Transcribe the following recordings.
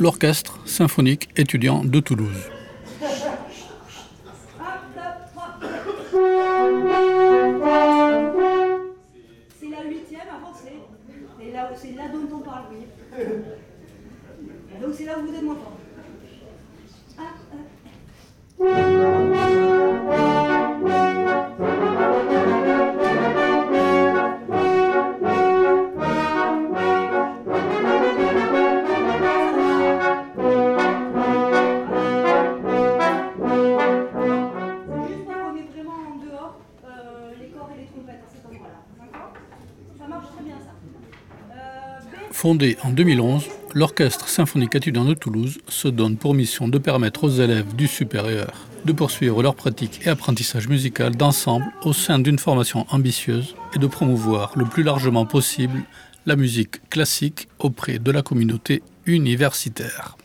L'orchestre symphonique étudiant de Toulouse. Fondé en 2011, l'Orchestre symphonique étudiant de Toulouse se donne pour mission de permettre aux élèves du supérieur de poursuivre leur pratique et apprentissage musical d'ensemble au sein d'une formation ambitieuse et de promouvoir le plus largement possible la musique classique auprès de la communauté universitaire.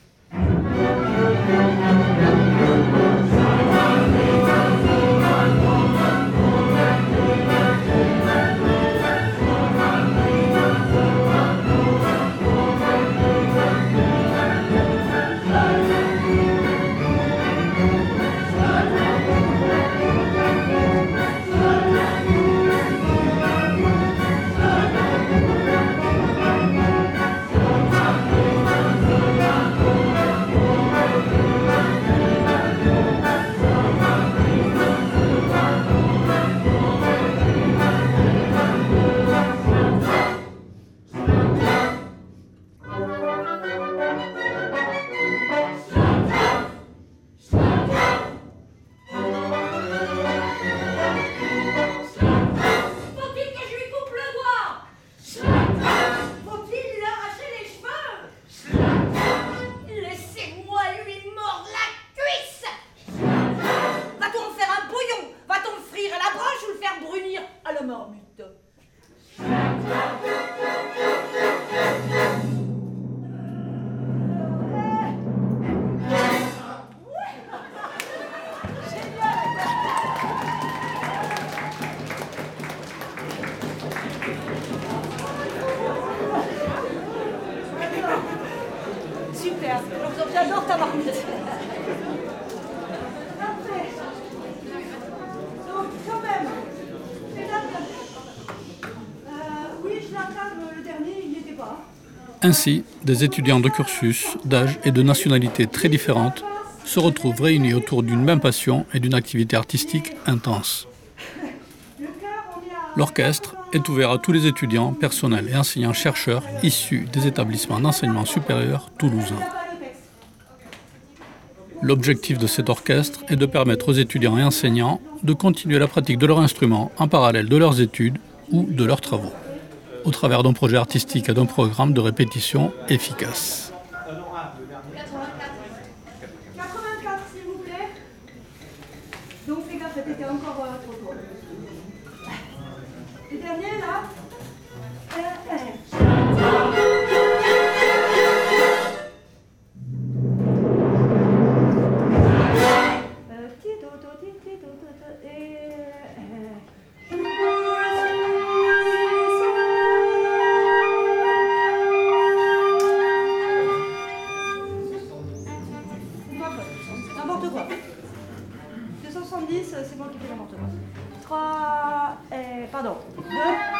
Ainsi, des étudiants de cursus, d'âge et de nationalités très différentes se retrouvent réunis autour d'une même passion et d'une activité artistique intense. L'orchestre est ouvert à tous les étudiants, personnels et enseignants-chercheurs issus des établissements d'enseignement supérieur toulousains. L'objectif de cet orchestre est de permettre aux étudiants et enseignants de continuer la pratique de leur instrument en parallèle de leurs études ou de leurs travaux, au travers d'un projet artistique et d'un programme de répétition efficace. ーパド。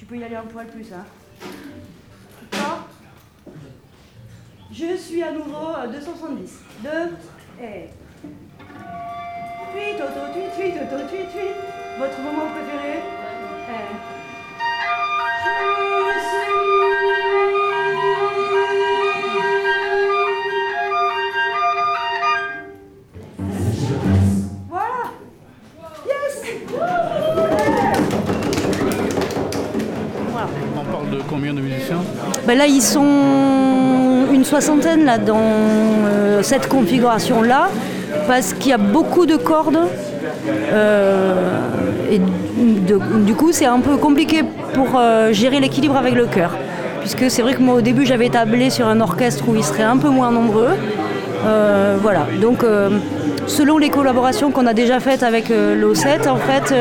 Tu peux y aller un poil plus, hein. D'accord Je suis à nouveau à 270. 2 et. Tweet, auto, tweet, tweet, auto, tweet, tweet. Votre moment préféré? Eh. Je Ben là, ils sont une soixantaine là, dans euh, cette configuration-là, parce qu'il y a beaucoup de cordes. euh, et du coup, c'est un peu compliqué pour euh, gérer l'équilibre avec le chœur. Puisque c'est vrai que moi, au début, j'avais tablé sur un orchestre où ils seraient un peu moins nombreux. Voilà. Donc, selon les collaborations qu'on a déjà faites avec euh, l'O7, en fait,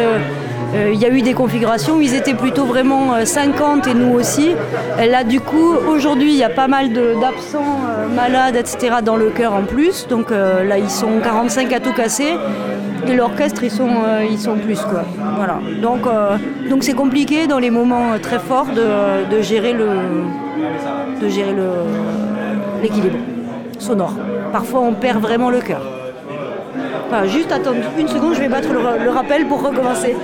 il y a eu des configurations où ils étaient plutôt vraiment euh, 50 et nous aussi. Là, du coup, aujourd'hui, il y a pas mal d'absents, euh, malades, etc. dans le chœur en plus. Donc euh, là, ils sont 45 à tout casser. Et l'orchestre, ils sont, euh, plus. Quoi. Voilà. Donc euh, c'est compliqué dans les moments euh, très forts de, gérer le de gérer l'équilibre sonore. Parfois, on perd vraiment le cœur. Juste attendre une seconde, je vais battre le rappel pour recommencer.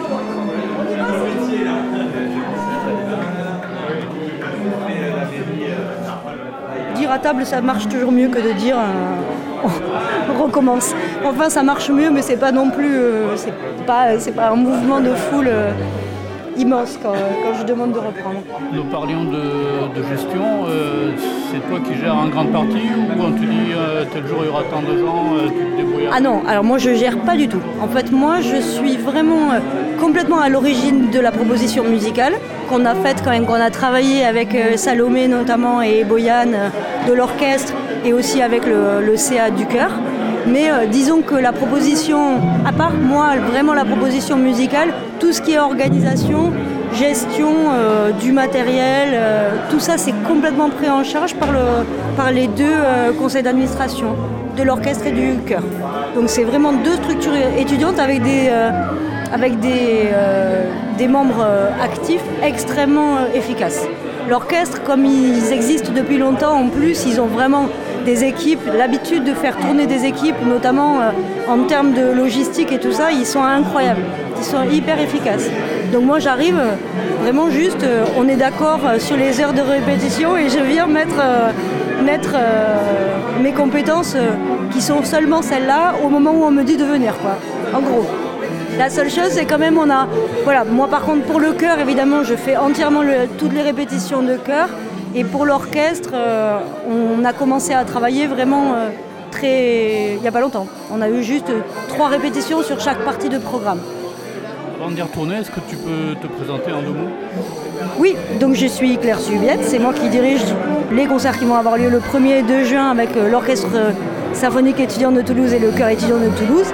Dire à table, ça marche toujours mieux que de dire euh, on recommence. Enfin, ça marche mieux, mais c'est pas non plus, euh, c'est pas, pas un mouvement de foule euh, immense quand, quand je demande de reprendre. Nous parlions de, de gestion. c'est toi qui gères en grande partie ou tu dis euh, tel jour il y aura tant de gens, te Ah non, alors moi je gère pas du tout. En fait, moi je suis vraiment euh, complètement à l'origine de la proposition musicale qu'on a faite quand même, qu'on a travaillé avec euh, Salomé notamment et Boyan euh, de l'orchestre et aussi avec le, le CA du chœur. Mais disons que la proposition, à part moi, vraiment la proposition musicale, tout ce qui est organisation, gestion du matériel, tout ça c'est complètement pris en charge par, le, par les deux euh, conseils d'administration de l'orchestre et du chœur. Donc c'est vraiment deux structures étudiantes avec des, euh, avec des, euh, des membres actifs extrêmement efficaces. L'orchestre, comme ils existent depuis longtemps, en plus, ils ont vraiment des équipes, l'habitude de faire tourner des équipes, notamment en termes de logistique et tout ça, ils sont incroyables. Ils sont hyper efficaces. Donc moi j'arrive euh, vraiment juste, euh, on est d'accord euh, sur les heures de répétition et je viens mettre, mes compétences qui sont seulement celles-là au moment où on me dit de venir. En gros. La seule chose, c'est quand même, on a. Voilà, moi par contre, pour le chœur, évidemment, je fais entièrement toutes les répétitions de chœur. Et pour l'orchestre, on a commencé à travailler vraiment très. il n'y a pas longtemps. On a eu juste trois répétitions sur chaque partie de programme. Avant d'y retourner, est-ce que tu peux te présenter en deux mots? Oui, donc je suis Claire Subiette, c'est moi qui dirige les concerts qui vont avoir lieu le 1er et 2 juin avec euh, l'Orchestre symphonique étudiant de Toulouse et le chœur étudiant de Toulouse.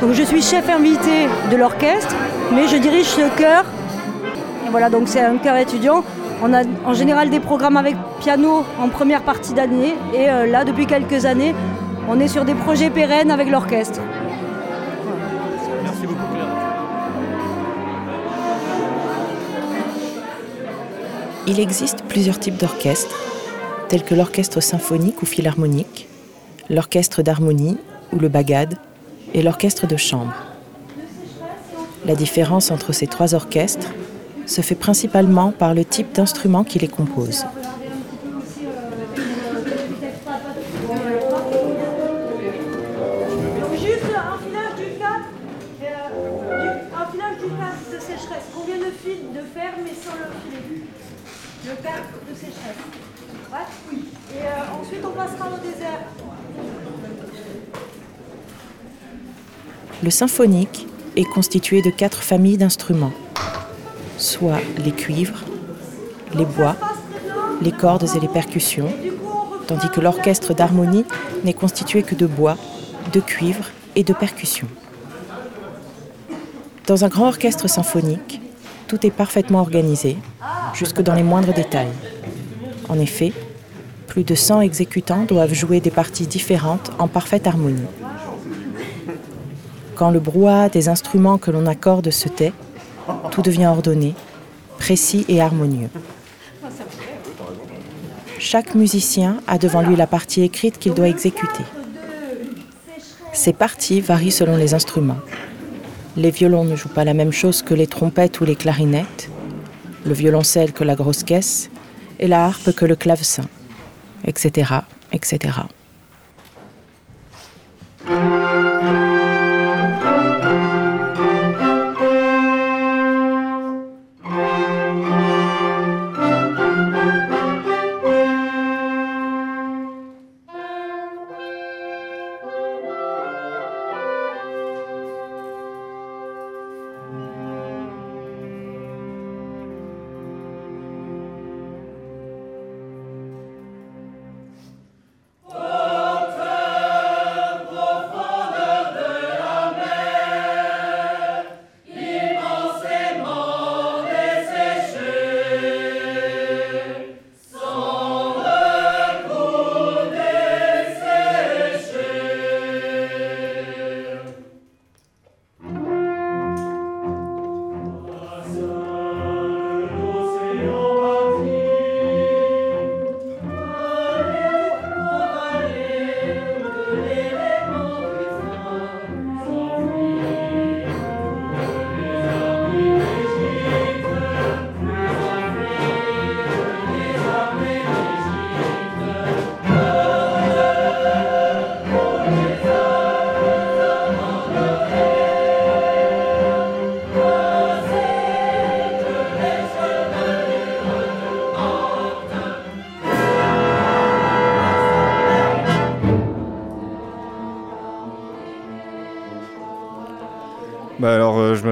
Donc je suis chef invité de l'orchestre, mais je dirige ce chœur. Et voilà, donc c'est un chœur étudiant. On a en général des programmes avec piano en première partie d'année, et euh, là, depuis quelques années, on est sur des projets pérennes avec l'orchestre. Il existe plusieurs types d'orchestres, tels que l'orchestre symphonique ou philharmonique, l'orchestre d'harmonie ou le bagad, et l'orchestre de chambre. La différence entre ces trois orchestres se fait principalement par le type d'instrument qui les compose. Symphonique est constitué de quatre familles d'instruments, soit les cuivres, les bois, les cordes et les percussions, tandis que l'orchestre d'harmonie n'est constitué que de bois, de cuivre et de percussions. Dans un grand orchestre symphonique, tout est parfaitement organisé, jusque dans les moindres détails. En effet, plus de 100 exécutants doivent jouer des parties différentes en parfaite harmonie. Quand le brouhaha des instruments que l'on accorde se tait, tout devient ordonné, précis et harmonieux. Chaque musicien a devant lui la partie écrite qu'il doit exécuter. Ces parties varient selon les instruments. Les violons ne jouent pas la même chose que les trompettes ou les clarinettes, le violoncelle que la grosse caisse, et la harpe que le clavecin, etc., etc.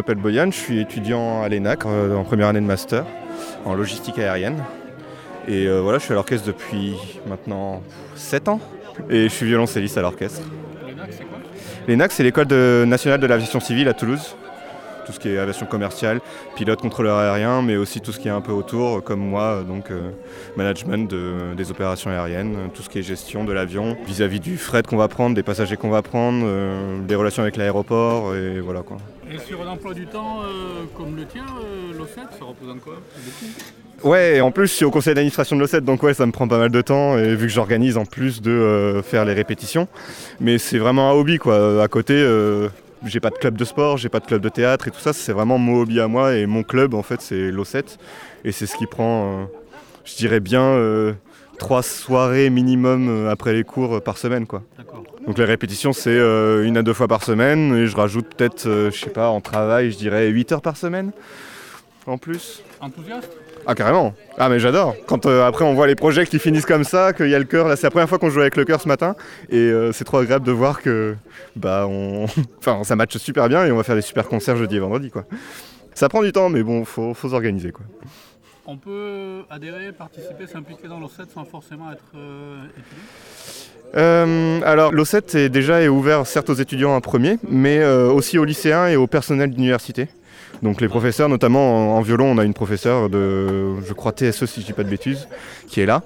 m'appelle Boyan, je suis étudiant à l'ENAC euh, en première année de master en logistique aérienne. Et euh, voilà, je suis à l'orchestre depuis maintenant 7 ans. Et je suis violoncelliste à l'orchestre. L'ENAC, c'est l'école de- nationale de l'aviation civile à Toulouse. Tout ce qui est aviation commerciale, pilote, contrôleur aérien, mais aussi tout ce qui est un peu autour, comme moi, donc euh, management de- des opérations aériennes, tout ce qui est gestion de l'avion, vis-à-vis du fret qu'on va prendre, des passagers qu'on va prendre, euh, des relations avec l'aéroport, et voilà quoi. Et sur un emploi du temps euh, comme le tien, l'OCET, ça représente quoi? Ouais, et en plus, je suis au conseil d'administration de l'OCET, donc ouais, ça me prend pas mal de temps, et vu que j'organise en plus de faire les répétitions. Mais c'est vraiment un hobby, quoi. À côté, j'ai pas de club de sport, j'ai pas de club de théâtre et tout ça, c'est vraiment mon hobby à moi, et mon club, en fait, c'est l'OCET. Et c'est ce qui prend, euh, je dirais bien, euh, trois soirées minimum euh, après les cours par semaine, quoi. Donc les répétitions, c'est euh, une à deux fois par semaine, et je rajoute peut-être, je sais pas, en travail, je dirais 8 heures par semaine, en plus. Enthousiaste Ah carrément Ah mais j'adore Quand euh, après on voit les projets qui finissent comme ça, qu'il y a le cœur, là c'est la première fois qu'on joue avec le cœur ce matin et euh, c'est trop agréable de voir que bah on. enfin ça matche super bien et on va faire des super concerts jeudi et vendredi quoi. Ça prend du temps mais bon faut, faut s'organiser quoi. On peut adhérer, participer, s'impliquer dans l'OCET sans forcément être euh, étudiant Euh, alors l'OCET est déjà ouvert certes aux étudiants en premier, mais euh, aussi aux lycéens et au personnel d'université. Donc les professeurs, notamment en, violon, on a une professeure de, je crois TSE si je dis pas de bêtises, qui est là.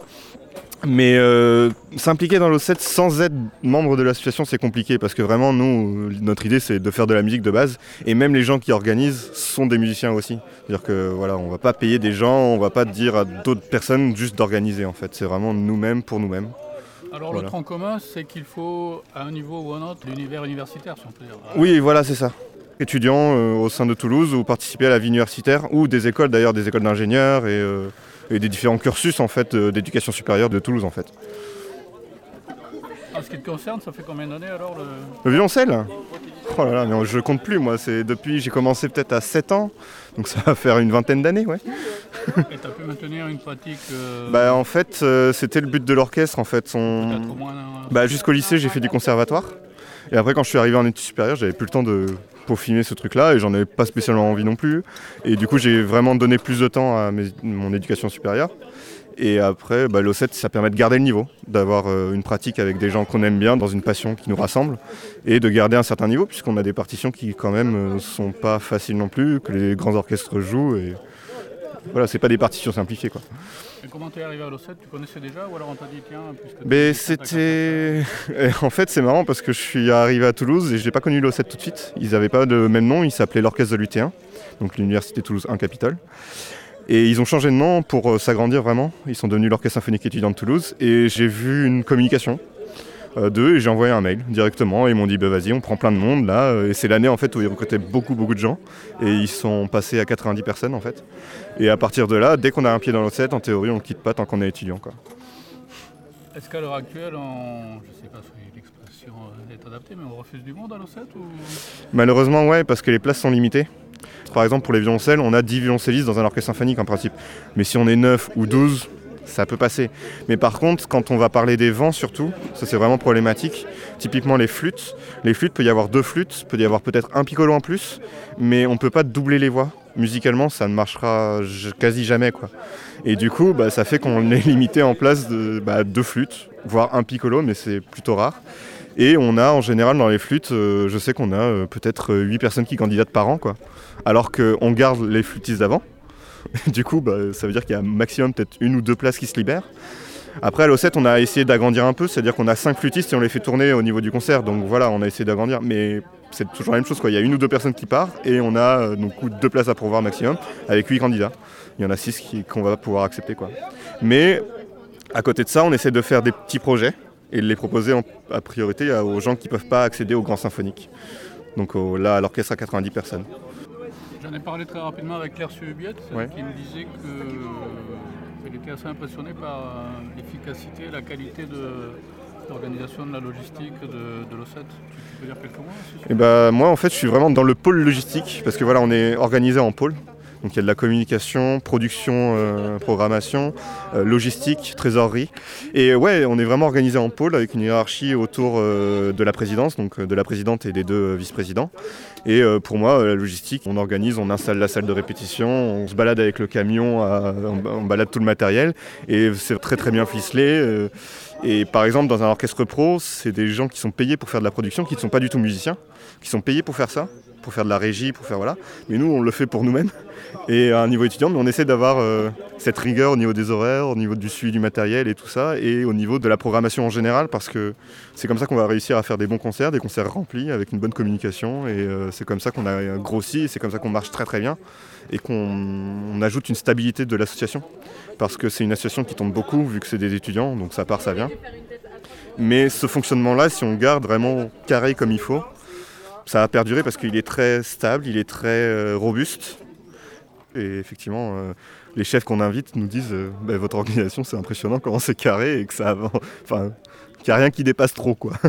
Mais euh, s'impliquer dans l'OCET sans être membre de l'association, c'est compliqué parce que vraiment, nous, notre idée, c'est de faire de la musique de base. Et même les gens qui organisent sont des musiciens aussi. C'est-à-dire que voilà, on va pas payer des gens, on va pas dire à d'autres personnes juste d'organiser en fait. C'est vraiment nous-mêmes pour nous-mêmes. Alors Voilà. le tronc commun, c'est qu'il faut, à un niveau ou à un autre, l'univers universitaire, si on peut dire. Oui, voilà, c'est ça. Étudiants euh, au sein de Toulouse ou participer à la vie universitaire ou des écoles d'ailleurs, des écoles d'ingénieurs et, euh, et des différents cursus en fait euh, d'éducation supérieure de Toulouse en fait. En ce qui te concerne, ça fait combien d'années alors le... Le violoncelle? Oh là là, mais je compte plus moi, c'est depuis j'ai commencé peut-être à 7 ans, donc ça va faire une vingtaine d'années, ouais. Et tu as pu maintenir une pratique euh, Bah en fait, euh, c'était le but de l'orchestre en fait. Moins un- Bah jusqu'au lycée, j'ai fait du conservatoire. Et après, quand je suis arrivé en études supérieures, j'avais plus le temps de peaufiner ce truc-là et j'en avais pas spécialement envie non plus. Et du coup, j'ai vraiment donné plus de temps à mes- mon éducation supérieure. Et après, bah, l'O7, ça permet de garder le niveau, d'avoir euh, une pratique avec des gens qu'on aime bien, dans une passion qui nous rassemble, et de garder un certain niveau, puisqu'on a des partitions qui, quand même, euh, sont pas faciles non plus, que les grands orchestres jouent. Et voilà, c'est pas des partitions simplifiées, quoi. Et comment t'es arrivé à l'O7 Tu connaissais déjà ou alors on t'a dit tiens Mais fais c'était. En fait, c'est marrant parce que je suis arrivé à Toulouse et je n'ai pas connu l'O7 tout de suite. Ils n'avaient pas de même nom, ils s'appelaient l'Orchestre de l'UT1, donc l'Université Toulouse 1 Capitole. Et ils ont changé de nom pour euh, s'agrandir vraiment. Ils sont devenus l'Orchestre Symphonique étudiant de Toulouse. Et j'ai vu une communication euh, d'eux et j'ai envoyé un mail directement. Et ils m'ont dit bah, vas-y, on prend plein de monde là. Et c'est l'année en fait où ils recrutaient beaucoup, beaucoup de gens. Et ils sont passés à 90 personnes en fait. Et à partir de là, dès qu'on a un pied dans l'O7, en théorie, on ne quitte pas tant qu'on est étudiant. Quoi. Est-ce qu'à l'heure actuelle, on... je sais pas si l'expression euh, est adaptée, mais on refuse du monde à l'O7 ou... Malheureusement, ouais, parce que les places sont limitées. Par exemple, pour les violoncelles, on a 10 violoncellistes dans un orchestre symphonique en principe. Mais si on est 9 ou 12, ça peut passer. Mais par contre, quand on va parler des vents surtout, ça c'est vraiment problématique. Typiquement les flûtes. Les flûtes, peut y avoir deux flûtes, peut y avoir peut-être un piccolo en plus, mais on peut pas doubler les voix. Musicalement, ça ne marchera quasi jamais. quoi. Et du coup, bah, ça fait qu'on est limité en place de bah, deux flûtes, voire un piccolo, mais c'est plutôt rare. Et on a en général dans les flûtes, euh, je sais qu'on a euh, peut-être 8 personnes qui candidatent par an, quoi. Alors qu'on garde les flûtistes d'avant. du coup, bah, ça veut dire qu'il y a maximum peut-être une ou deux places qui se libèrent. Après, à l'O7, on a essayé d'agrandir un peu, c'est-à-dire qu'on a 5 flûtistes et on les fait tourner au niveau du concert. Donc voilà, on a essayé d'agrandir, mais c'est toujours la même chose. Il y a une ou deux personnes qui partent et on a euh, donc deux places à pourvoir maximum avec 8 candidats. Il y en a 6 qu'on va pouvoir accepter. Quoi. Mais à côté de ça, on essaie de faire des petits projets et de les proposer en, à priorité aux gens qui ne peuvent pas accéder au grand symphonique. Donc au- là, à l'orchestre à 90 personnes. J'en ai parlé très rapidement avec Claire Subiette, Ouais. qui me disait qu'elle était assez impressionnée par euh, l'efficacité et la qualité de l'organisation de la logistique de, de l'O7. Tu, peux dire quelques mots Et bah, moi, en fait, je suis vraiment dans le pôle logistique parce que voilà, on est organisé en pôle. Donc il y a de la communication, production, euh, programmation, euh, logistique, trésorerie. Et ouais, on est vraiment organisé en pôle avec une hiérarchie autour euh, de la présidence, donc euh, de la présidente et des deux euh, vice-présidents. Et euh, pour moi, euh, la logistique, on organise, on installe la salle de répétition, on se balade avec le camion, on, on balade tout le matériel et c'est très très bien ficelé. euh, et par exemple, dans un orchestre pro, c'est des gens qui sont payés pour faire de la production, qui ne sont pas du tout musiciens, qui sont payés pour faire ça, pour faire de la régie, pour faire voilà. Mais nous, on le fait pour nous-mêmes. Et à un niveau étudiant, mais on essaie d'avoir euh, cette rigueur au niveau des horaires, au niveau du suivi du matériel et tout ça, et au niveau de la programmation en général, parce que c'est comme ça qu'on va réussir à faire des bons concerts, des concerts remplis, avec une bonne communication, et euh, c'est comme ça qu'on a grossi, et c'est comme ça qu'on marche très très bien, et qu'on on ajoute une stabilité de l'association, parce que c'est une association qui tombe beaucoup, vu que c'est des étudiants, donc ça part, ça vient. Mais ce fonctionnement-là, si on garde vraiment carré comme il faut, ça va perdurer parce qu'il est très stable, il est très euh, robuste. Et effectivement, euh, les chefs qu'on invite nous disent euh, Bah, votre organisation, c'est impressionnant comment c'est carré et que ça avance. Enfin, qu'il n'y a rien qui dépasse trop, quoi.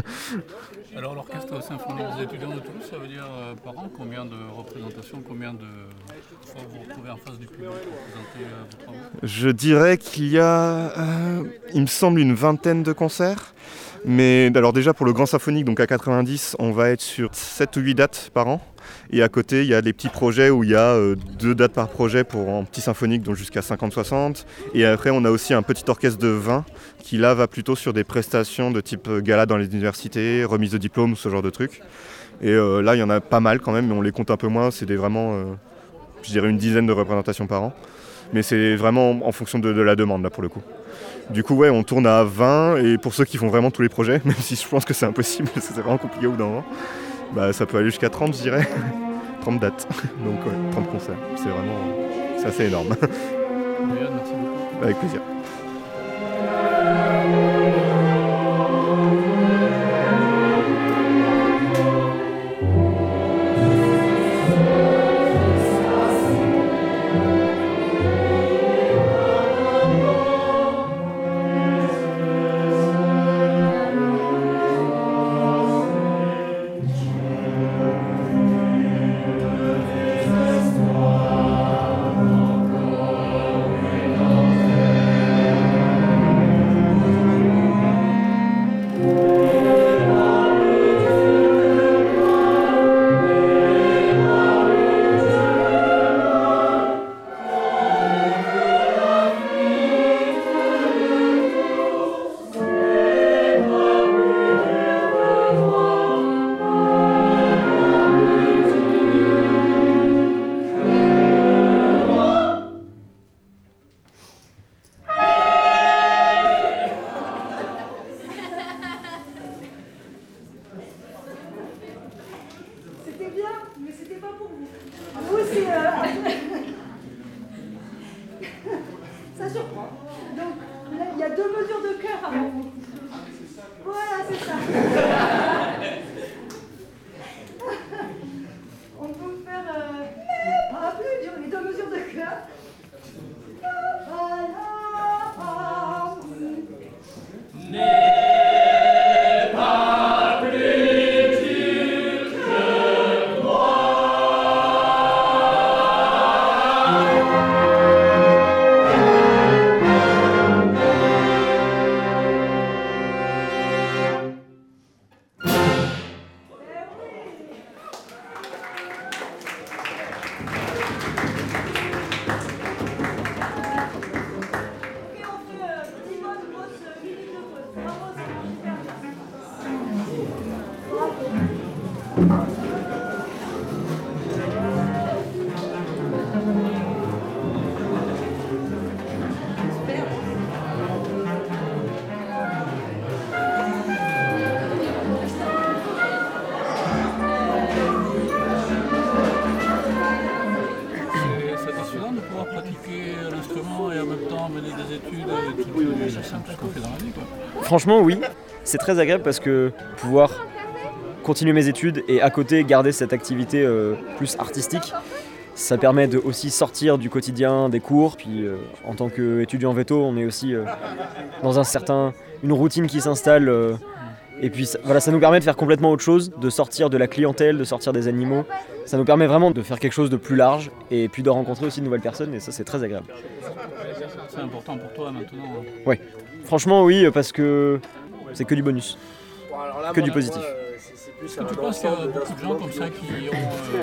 Alors l'orchestre symphonique des étudiants de Toulouse, ça veut dire euh, par an combien de représentations, combien de fois vous vous retrouvez en face du public pour présenter vos travaux? Je dirais qu'il y a, il me semble, une vingtaine de concerts. Mais alors déjà pour le grand symphonique, donc à 90, on va être sur 7 ou 8 dates par an. Et à côté, il y a des petits projets où il y a euh, deux dates par projet pour un petit symphonique, donc jusqu'à 50-60. Et après, on a aussi un petit orchestre de 20 qui là va plutôt sur des prestations de type euh, gala dans les universités, remise de diplôme, ce genre de trucs. Et euh, là, il y en a pas mal quand même, mais on les compte un peu moins. C'est vraiment, euh, je dirais, une dizaine de représentations par an. Mais c'est vraiment en fonction de la demande là pour le coup. Du coup, ouais, on tourne à 20 et pour ceux qui font vraiment tous les projets, même si je pense que c'est impossible, parce que c'est vraiment compliqué au bout d'un moment, bah, ça peut aller jusqu'à 30, je dirais. 30 dates. Donc, ouais, 30 concerts. C'est vraiment. C'est assez énorme. Merci beaucoup. Avec plaisir. Donc là, il y a deux mesures de cœur avant vous. Voilà, c'est ça. Franchement, oui. C'est très agréable parce que pouvoir continuer mes études et à côté garder cette activité euh, plus artistique, ça permet de aussi sortir du quotidien des cours. Puis euh, en tant qu'étudiant veto, on est aussi euh, dans un certain, une routine qui s'installe. euh, et puis ça- voilà, ça nous permet de faire complètement autre chose, de sortir de la clientèle, de sortir des animaux. Ça nous permet vraiment de faire quelque chose de plus large et puis de rencontrer aussi de nouvelles personnes. Et ça, c'est très agréable. C'est important pour toi maintenant. Ouais, franchement, oui, parce que c'est que du bonus, que du positif. Est-ce que tu penses qu'il y a beaucoup de gens comme ça qui ont, euh,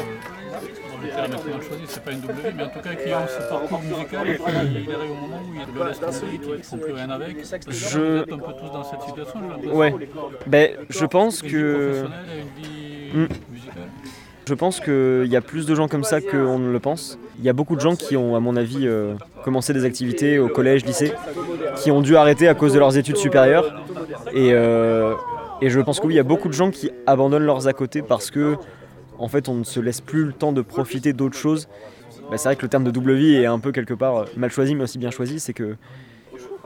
bon, le terme choisi, c'est pas une vie, mais en tout cas qui ont ce parcours musical et puis il arrive au moment où ils le laissent tomber, qu'ils ne font plus rien avec que Je- vous êtes un peu tous dans cette situation, j'ai l'impression. Ouais, ben, je pense Une vie que. professionnelle et une vie Hmm. musicale. Je pense qu'il y a plus de gens comme ça qu'on ne le pense. Il y a beaucoup de gens qui ont, à mon avis, euh, commencé des activités au collège, lycée, qui ont dû arrêter à cause de leurs études supérieures. Et, euh, et je pense que oui, il y a beaucoup de gens qui abandonnent leurs à côté parce que, en fait, on ne se laisse plus le temps de profiter d'autres choses. Bah, c'est vrai que le terme de double vie est un peu quelque part mal choisi, mais aussi bien choisi. C'est que,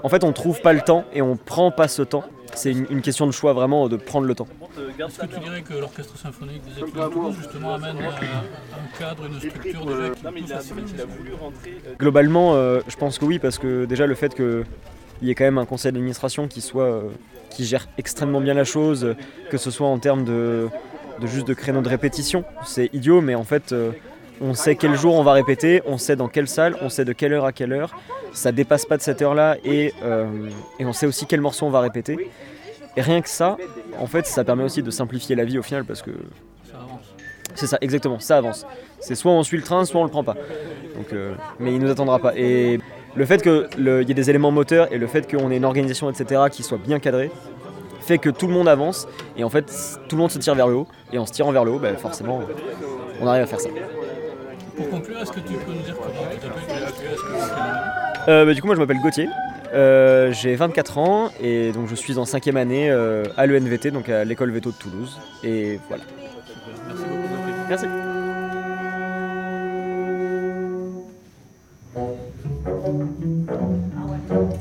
en fait, on trouve pas le temps et on prend pas ce temps. C'est une, une question de choix vraiment de prendre le temps. Est-ce que tu dirais que l'orchestre symphonique des de Toulouse justement amène euh, un cadre, une structure déjà qui peut faciliter ça Globalement, euh, je pense que oui, parce que déjà le fait qu'il y ait quand même un conseil d'administration qui soit euh, qui gère extrêmement bien la chose, euh, que ce soit en termes de, de juste de créneaux de répétition, c'est idiot, mais en fait, euh, on sait quel jour on va répéter, on sait dans quelle salle, on sait de quelle heure à quelle heure, ça dépasse pas de cette heure-là, et, euh, et on sait aussi quel morceau on va répéter. Et rien que ça, en fait, ça permet aussi de simplifier la vie au final, parce que Ça avance. c'est ça, exactement, ça avance. C'est soit on suit le train, soit on le prend pas. Donc, euh, mais il nous attendra pas. Et le fait qu'il y ait des éléments moteurs et le fait qu'on ait une organisation, etc., qui soit bien cadrée, fait que tout le monde avance et en fait tout le monde se tire vers le haut. Et en se tirant vers le haut, ben, forcément, on arrive à faire ça. Pour conclure, est-ce que tu peux nous dire comment tu t'appelles Euh, bah, du coup, moi je m'appelle Gauthier. Euh, j'ai 24 ans et donc je suis en cinquième année euh, à l'ENVT, donc à l'école Veto de Toulouse. Et voilà. Merci beaucoup Gabriel. Merci. Ah ouais.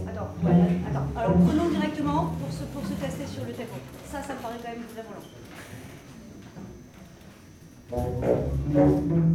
Attends, ouais, attends. Alors prenons directement pour se, pour se tester sur le tempo. Ça, ça me paraît quand même vraiment long.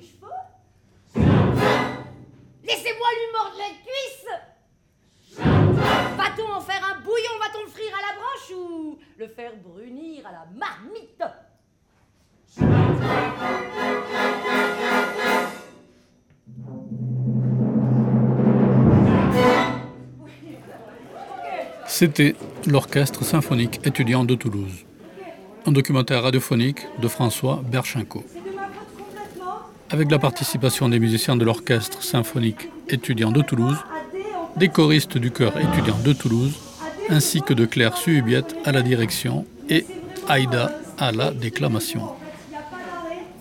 Cheveux Laissez-moi lui mordre les cuisses Va-t-on en faire un bouillon Va-t-on le frire à la branche ou le faire brunir à la marmite? C'était l'Orchestre symphonique étudiant de Toulouse. Un documentaire radiophonique de François Berchinko. Avec la participation des musiciens de l'Orchestre symphonique étudiant de Toulouse, des choristes du chœur étudiant de Toulouse, ainsi que de Claire Suhubiette à la direction et Aïda à la déclamation.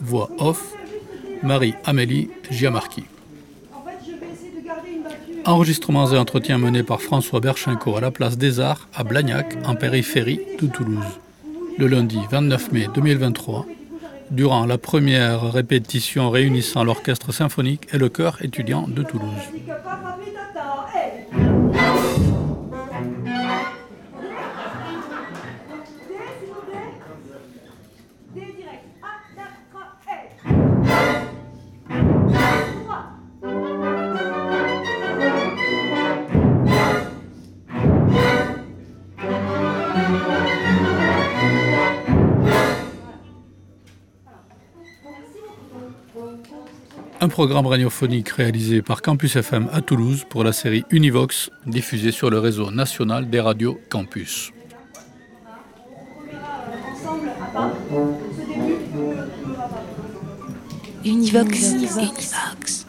Voix off, Marie-Amélie Giamarchi. Enregistrements et entretiens menés par François Berchinko à la place des Arts à Blagnac, en périphérie de Toulouse, le lundi 29 mai 2023, durant la première répétition réunissant l'orchestre symphonique et le chœur étudiant de Toulouse. Programme radiophonique réalisé par Campus FM à Toulouse pour la série Univox, diffusée sur le réseau national des radios Campus. Univox. Univox.